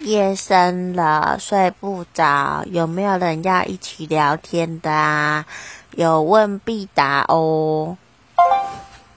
夜深了睡不着有没有人要一起聊天的啊？有问必答哦。